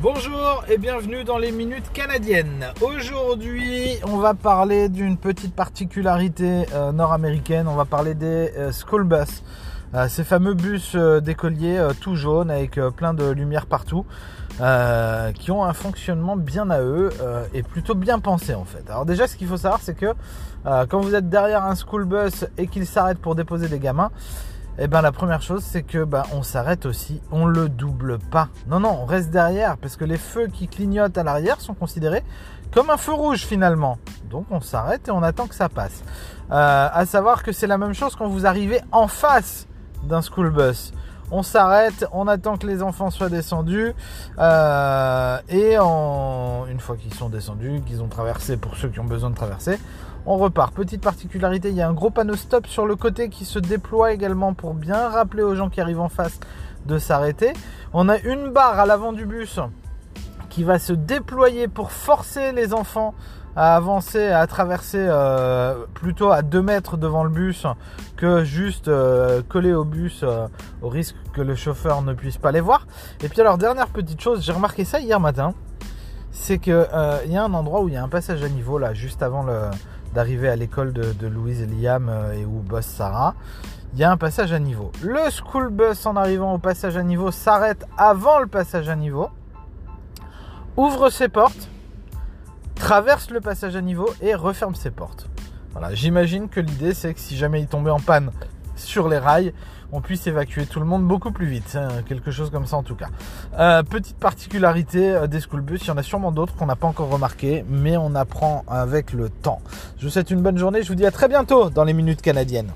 Bonjour et bienvenue dans les minutes canadiennes. Aujourd'hui, on va parler d'une petite particularité euh, nord-américaine. On va parler des euh, school bus, euh, ces fameux bus d'écoliers tout jaunes avec plein de lumière partout, qui ont un fonctionnement bien à eux et plutôt bien pensé en fait. Alors déjà, ce qu'il faut savoir, c'est que quand vous êtes derrière un school bus et qu'il s'arrête pour déposer des gamins, eh ben la première chose c'est que ben, on s'arrête aussi, on le double pas. Non non, on reste derrière parce que les feux qui clignotent à l'arrière sont considérés comme un feu rouge finalement. Donc on s'arrête et on attend que ça passe. Euh, à savoir que c'est la même chose quand vous arrivez en face d'un school bus. On s'arrête, on attend que les enfants soient descendus euh, et une fois qu'ils sont descendus, qu'ils ont traversé pour ceux qui ont besoin de traverser, on repart. Petite particularité, il y a un gros panneau stop sur le côté qui se déploie également pour bien rappeler aux gens qui arrivent en face de s'arrêter. On a une barre à l'avant du bus qui va se déployer pour forcer les enfants à avancer, à traverser euh, plutôt à 2 mètres devant le bus que juste euh, coller au bus euh, au risque que le chauffeur ne puisse pas les voir. Et puis alors dernière petite chose, j'ai remarqué ça hier matin, c'est qu'il y a un endroit où il y a un passage à niveau là, juste avant d'arriver à l'école de, Louise et Liam et où bosse Sarah, il y a un passage à niveau. Le school bus en arrivant au passage à niveau s'arrête avant le passage à niveau, ouvre ses portes, traverse le passage à niveau et referme ses portes. Voilà, j'imagine que l'idée c'est que si jamais il tombait en panne sur les rails, on puisse évacuer tout le monde beaucoup plus vite. Hein, quelque chose comme ça en tout cas. Euh, petite particularité euh, des school bus, il y en a sûrement d'autres qu'on n'a pas encore remarqué, mais on apprend avec le temps. Je vous souhaite une bonne journée, je vous dis à très bientôt dans les minutes canadiennes.